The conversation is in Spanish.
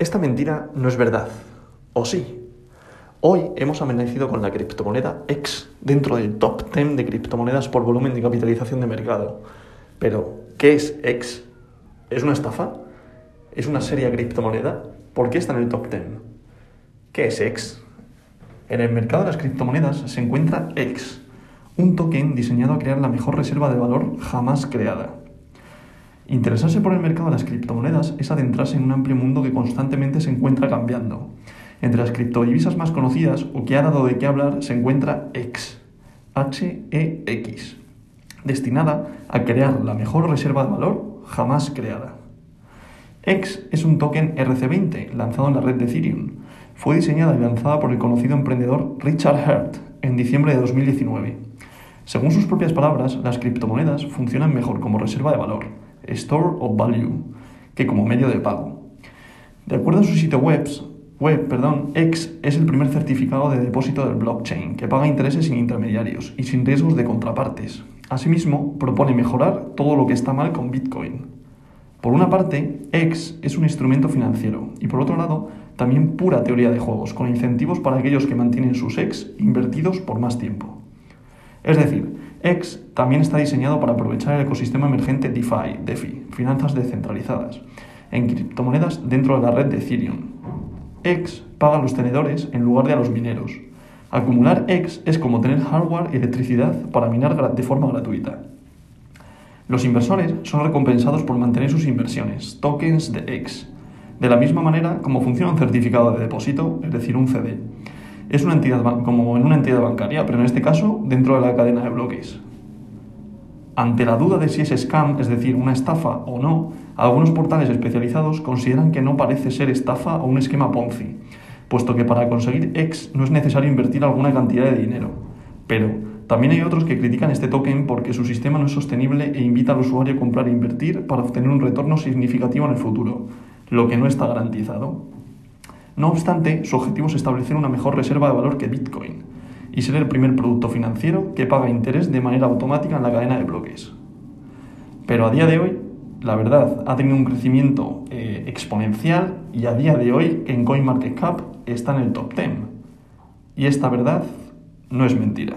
Esta mentira no es verdad. ¿O sí? Hoy hemos amanecido con la criptomoneda X dentro del top 10 de criptomonedas por volumen de capitalización de mercado. Pero, ¿qué es X? ¿Es una estafa? ¿Es una seria criptomoneda? ¿Por qué está en el top 10? ¿Qué es X? En el mercado de las criptomonedas se encuentra X, un token diseñado a crear la mejor reserva de valor jamás creada. Interesarse por el mercado de las criptomonedas es adentrarse en un amplio mundo que constantemente se encuentra cambiando. Entre las criptodivisas más conocidas o que ha dado de qué hablar se encuentra X, H-E-X, destinada a crear la mejor reserva de valor jamás creada. X es un token RC20 lanzado en la red de Ethereum. Fue diseñada y lanzada por el conocido emprendedor Richard Hurt en diciembre de 2019. Según sus propias palabras, las criptomonedas funcionan mejor como reserva de valor, Store of Value, que como medio de pago. De acuerdo a su sitio web, web perdón, X es el primer certificado de depósito del blockchain que paga intereses sin intermediarios y sin riesgos de contrapartes. Asimismo, propone mejorar todo lo que está mal con Bitcoin. Por una parte, X es un instrumento financiero y por otro lado, también pura teoría de juegos, con incentivos para aquellos que mantienen sus X invertidos por más tiempo. Es decir, X también está diseñado para aprovechar el ecosistema emergente DeFi, DeFi, finanzas descentralizadas, en criptomonedas dentro de la red de Ethereum. X paga a los tenedores en lugar de a los mineros. Acumular X es como tener hardware y electricidad para minar de forma gratuita. Los inversores son recompensados por mantener sus inversiones, tokens de X, de la misma manera como funciona un certificado de depósito, es decir, un CD es una entidad como en una entidad bancaria, pero en este caso dentro de la cadena de bloques. Ante la duda de si es scam, es decir, una estafa o no, algunos portales especializados consideran que no parece ser estafa o un esquema Ponzi, puesto que para conseguir X no es necesario invertir alguna cantidad de dinero. Pero también hay otros que critican este token porque su sistema no es sostenible e invita al usuario a comprar e invertir para obtener un retorno significativo en el futuro, lo que no está garantizado. No obstante, su objetivo es establecer una mejor reserva de valor que Bitcoin y ser el primer producto financiero que paga interés de manera automática en la cadena de bloques. Pero a día de hoy, la verdad, ha tenido un crecimiento eh, exponencial y a día de hoy en CoinMarketCap está en el top 10. Y esta verdad no es mentira.